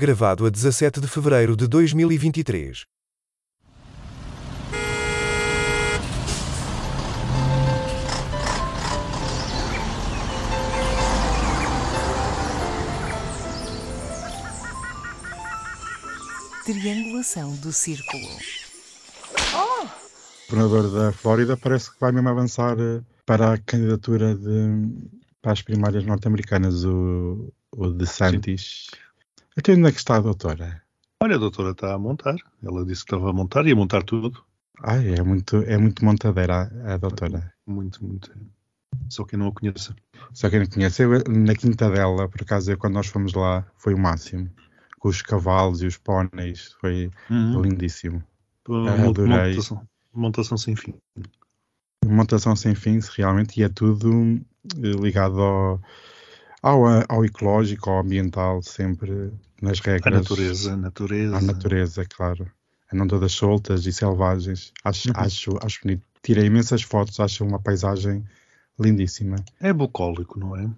Gravado a 17 de fevereiro de 2023. Triangulação do círculo. O governador da Flórida parece que vai mesmo avançar eh, para a candidatura de, para as primárias norte-americanas, o, o DeSantis. Até onde é que está a doutora? Olha, a doutora está a montar. Ela disse que estava a montar e a montar tudo. Ai, é muito, é muito montadeira a, a doutora. Muito, muito. Só quem não a conheça. Só quem não conhece, eu, na quinta dela, por acaso, eu, quando nós fomos lá, foi o máximo. Com os cavalos e os póneis, foi Uhum. lindíssimo. Adorei. Montação, montação sem fim. montação sem fins realmente e é tudo ligado ao, ao, ao ecológico, ao ambiental, sempre nas A regras. natureza, a natureza. À natureza, claro. Não todas soltas e selvagens. Acho, Uhum. acho, acho bonito. Tirei imensas fotos, acho uma paisagem lindíssima. É bucólico, não é?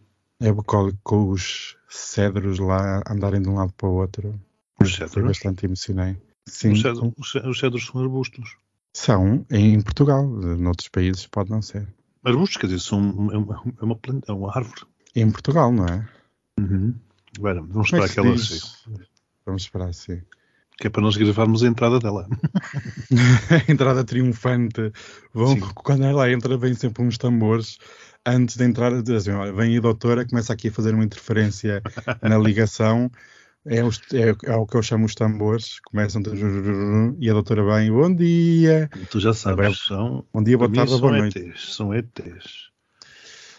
É bucólico com os cedros lá andarem de um lado para o outro. Os Foi cedros. bastante emocionei. Sim, Os cedros, os ce- os cedros são arbustos. são em Portugal. Noutros países pode não ser. Arbustos, quer dizer, são é uma, é uma planta, é uma árvore. Em Portugal, não é? Uhum. Agora, vamos Como esperar é que ela chegue. Vamos esperar, sim. Que é para nós gravarmos a entrada dela. a entrada triunfante. Vão, quando ela entra, vem sempre uns tambores. Antes de entrar, dizem, olha, vem a doutora, começa aqui a fazer uma interferência na ligação. É, os- é- é o que eu chamo os tambores. Começam e a doutora vem, bom dia. Tu já sabes, são, Bom dia, boa tarde, boa noite. ETs. São ETs.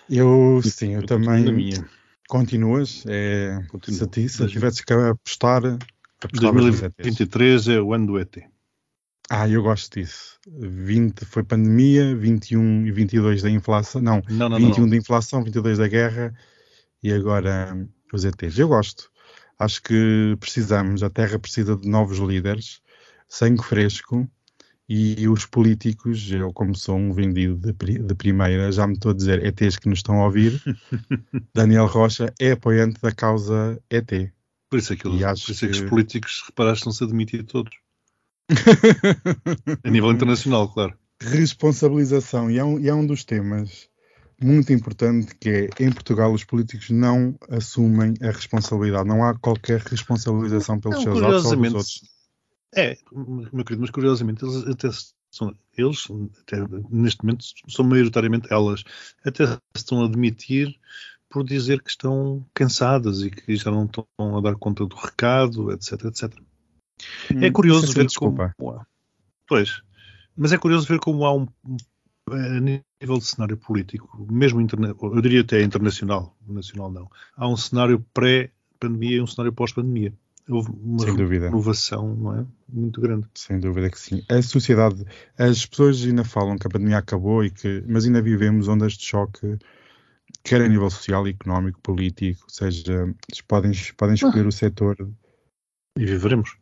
Eu, sim, eu, Eu também. na minha. Continuas? É, Continuo. se, ti, se Dois- tivesses que apostar, apostavas nos ETs. 2023 é o ano do ET. Ah, eu gosto disso. 20 foi pandemia, 21 e 22 da inflação. Não, Não, não, 21 não. da inflação, 22 da guerra e agora hum, os ETs. Eu gosto. Acho que precisamos, a Terra precisa de novos líderes, sangue fresco e os políticos, eu como sou um vendido de, de primeira, já me estou a dizer ETs que nos estão a ouvir. Daniel Rocha é apoiante da causa ET. Por isso que, acho por isso é que que- os políticos, se reparares, estão-se a demitir todos. A nível internacional, claro. responsabilização e é, um, e é um dos temas muito importante que é em Portugal os políticos não assumem a responsabilidade, não há qualquer responsabilização pelos Não, seus atos ou dos outros. É, meu querido, mas curiosamente, eles até são, eles, até neste momento, são maioritariamente elas, até se estão a admitir por dizer que estão cansadas e que já não estão a dar conta do recado, etc, etc. É curioso é ver desculpa. como. Pois, mas é curioso ver como há um. A nível de cenário político, mesmo interna, eu diria até internacional, nacional não, há um cenário pré-pandemia e um cenário pós-pandemia. Houve uma Sem dúvida. renovação não é? muito grande. Sem dúvida que sim. A sociedade, as pessoas ainda falam que a pandemia acabou e que, mas ainda vivemos ondas de choque, quer a nível social, económico, político, ou seja, podem, podem escolher o setor. E viveremos.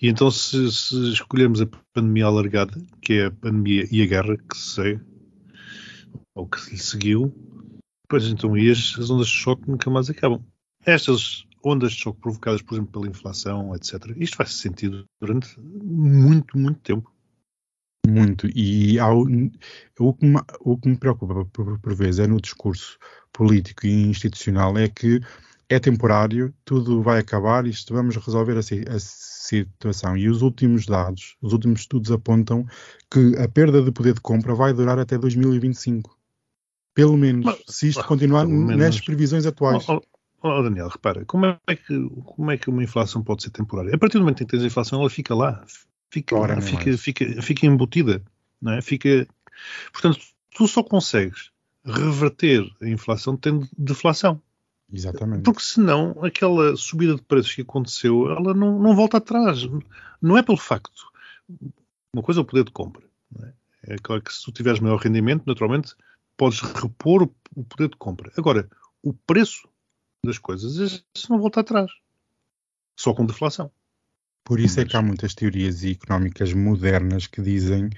E então, se, se escolhermos a pandemia alargada, que é a pandemia e a guerra que se segue, ou que lhe seguiu, pois então aí as, as ondas de choque nunca mais acabam. Estas ondas de choque provocadas, por exemplo, pela inflação, etc., isto vai-se sentir durante muito, muito tempo. Muito. E há o, que me, o que me preocupa por, por vezes é no discurso político e institucional é que é temporário, tudo vai acabar, isto vamos resolver a, si- a situação. E os últimos dados, os últimos estudos apontam que a perda de poder de compra vai durar até 2025. Pelo menos, Mas- se isto continuar menos. nas previsões atuais. Oh, Daniel, repara, como é, que, como é que uma inflação pode ser temporária? A partir do momento em que tens a inflação, ela fica lá, fica, Ora, fica, fica, fica embutida, não é? Fica... Portanto, tu só consegues reverter a inflação tendo deflação. Exatamente. Porque senão, aquela subida de preços que aconteceu, ela não, não volta atrás. Não é pelo facto. Uma coisa é o poder de compra. É? é claro que se tu tiveres maior rendimento, naturalmente, podes repor o poder de compra. Agora, o preço das coisas, isso não volta atrás. Só com deflação. Por isso é que há muitas teorias económicas modernas que dizem,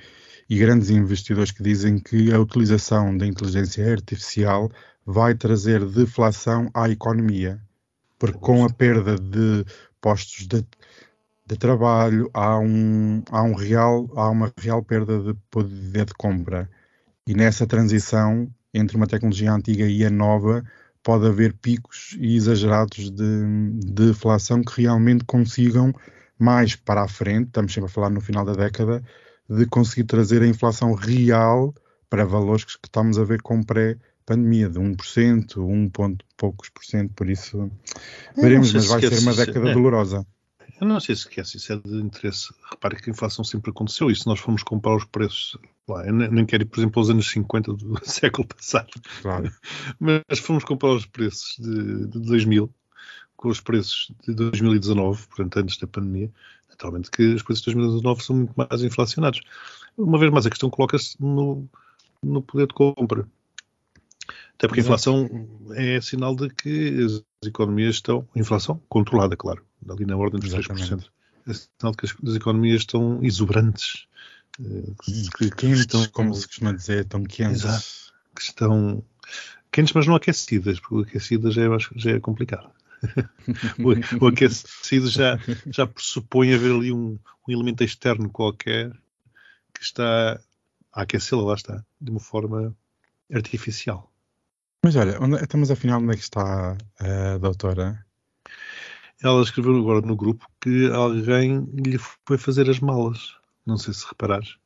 e grandes investidores que dizem que a utilização da inteligência artificial vai trazer deflação à economia. Porque com a perda de postos de, de trabalho, há, um, há, um real, há uma real perda de poder de compra. E nessa transição entre uma tecnologia antiga e a nova, pode haver picos exagerados de, de inflação que realmente consigam mais para a frente, estamos sempre a falar no final da década, de conseguir trazer a inflação real para valores que estamos a ver com pré-pandemia, de 1%, 1 ponto poucos por cento, por isso veremos, mas vai ser uma década dolorosa. Eu não sei se esquece, isso é de interesse. Repare que a inflação sempre aconteceu e se nós formos comparar os preços, lá, eu nem quero ir, por exemplo, aos anos 50 do século passado, claro. mas se formos comparar os preços de, de 2000 com os preços de 2019, portanto antes da pandemia, naturalmente que os preços de 2019 são muito mais inflacionados. Uma vez mais, a questão coloca-se no, no poder de compra. Até porque a inflação é sinal de que as economias estão. Inflação controlada, claro, ali na ordem dos Exatamente. 3%. É sinal de que as, as economias estão exuberantes. Eh, que, quentes, estão, como se costuma dizer, estão quentes. Exato. Que estão quentes, mas não aquecidas, porque aquecidas já é, já é complicado. o, o, aquecido já, já pressupõe haver ali um, um elemento externo qualquer que está a aquecê-la, lá está, de uma forma artificial. Mas olha, onde, então, mas afinal onde é que está a doutora? Ela escreveu agora no grupo que alguém lhe foi fazer as malas. Não sei se reparares.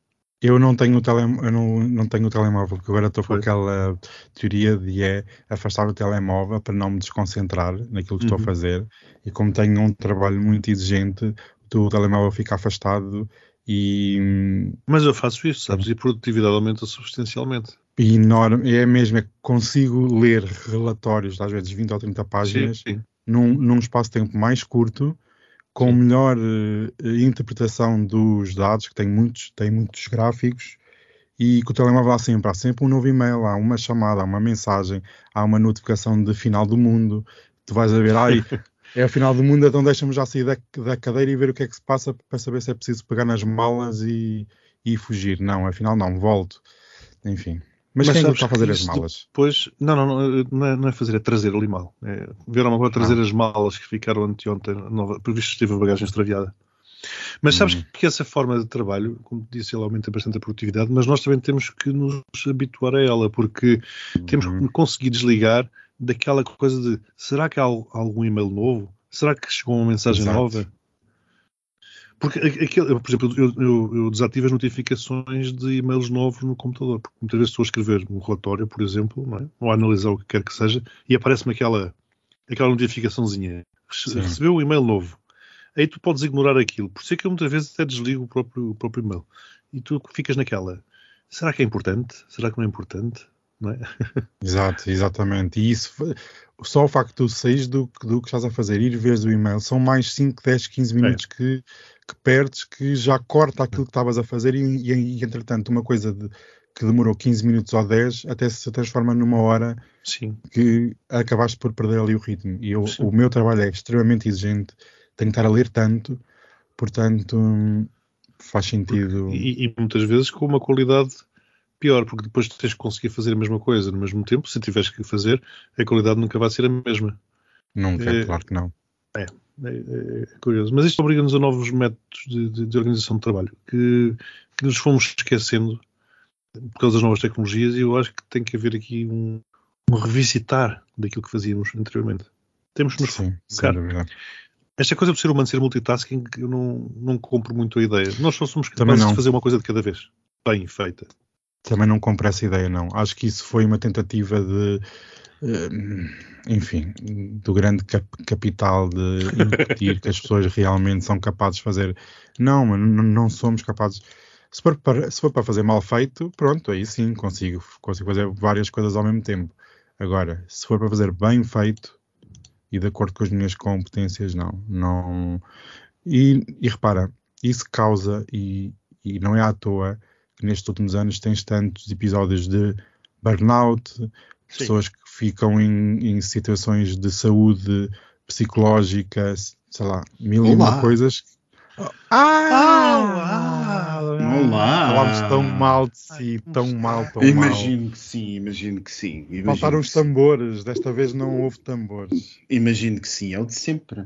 Eu não tenho o, tele, eu não, não tenho o telemóvel, porque agora estou com aquela teoria de é afastar o telemóvel para não me desconcentrar naquilo que uhum. estou a uhum. fazer. E como tenho um trabalho muito exigente, o telemóvel fica afastado e... Mas eu faço isso, sabes? E a produtividade aumenta substancialmente enorme, é mesmo, é que consigo ler relatórios, às vezes 20 ou 30 páginas, sim, sim. Num, num espaço de tempo mais curto, com sim. melhor uh, interpretação dos dados, que tem muitos, tem muitos gráficos, e que o telemóvel há sempre, há sempre um novo e-mail, há uma chamada, há uma mensagem, há uma notificação de final do mundo, tu vais a ver, ai, é o final do mundo, então deixa-me já sair da, da, cadeira e ver o que é que se passa para saber se é preciso pegar nas malas e, e fugir. Não, afinal não, volto. Enfim. Mas, Mas quem é está a fazer as malas? Depois, não, não, não é, não é fazer, é trazer ali mal. É, vieram agora trazer ah. as malas que ficaram anteontem, nova, por visto esteve a bagagem extraviada. Mas sabes hum. que essa forma de trabalho, como disse, ela aumenta bastante a produtividade, mas nós também temos que nos habituar a ela, porque hum. temos que uhum. conseguir desligar daquela coisa de será que há algum e-mail novo? Será que chegou uma mensagem Exato. nova? Porque, aquele, por exemplo, eu, eu, eu, desativo as notificações de e-mails novos no computador, porque muitas vezes estou a escrever um relatório, por exemplo, é? ou a analisar o que quer que seja, e aparece-me aquela, aquela notificaçãozinha. Recebeu um e-mail novo. Aí tu podes ignorar aquilo. Por isso é que eu muitas vezes até desligo o próprio, o próprio e-mail. E tu ficas naquela. Será que é importante? Será que não é importante? Não é? Exato, exatamente. E isso, só o facto de tu saís do, do que estás a fazer, ir ver o e-mail, são mais 5, 10, 15 minutos é. que que perdes que já corta aquilo que estavas a fazer e, e, e, entretanto uma coisa de, que demorou 15 minutos ou 10 até se transforma numa hora Sim. que acabaste por perder ali o ritmo. E eu, o meu trabalho é extremamente exigente, tenho que estar a ler tanto, portanto faz sentido. E, e, muitas vezes com uma qualidade pior, porque depois tens que conseguir fazer a mesma coisa no mesmo tempo, se tiveres que fazer, a qualidade nunca vai ser a mesma. Nunca, é, claro que não. É, é, é, curioso. Mas isto obriga-nos a novos métodos de, de, de organização de trabalho que, que, nos fomos esquecendo por causa das novas tecnologias e eu acho que tem que haver aqui um, um revisitar daquilo que fazíamos anteriormente. Temos que nos Sim, focar. Esta coisa de ser humano ser multitasking, eu não, não compro muito a ideia. Nós só somos capazes de fazer uma coisa de cada vez, bem feita. Também não compro essa ideia, não. Acho que isso foi uma tentativa de eh, enfim, do grande cap capital de impedir que as pessoas realmente são capazes de fazer. Não, não somos capazes. Se for, para, se for para fazer mal feito, pronto, aí sim consigo, consigo fazer várias coisas ao mesmo tempo. Agora, se for para fazer bem feito e de acordo com as minhas competências, não. não... E, e repara, isso causa, e, e não é à toa, que nestes últimos anos tens tantos episódios de burnout, pessoas que ficam em, em, situações de saúde psicológica, sei lá, mil e uma coisas. Ah! Olá! Falámos tão mal de si, tão mal, tão imagino mal. que sim, imagino que sim. Imagino Faltaram os tambores, desta vez não houve tambores. Imagino que sim, é o de sempre.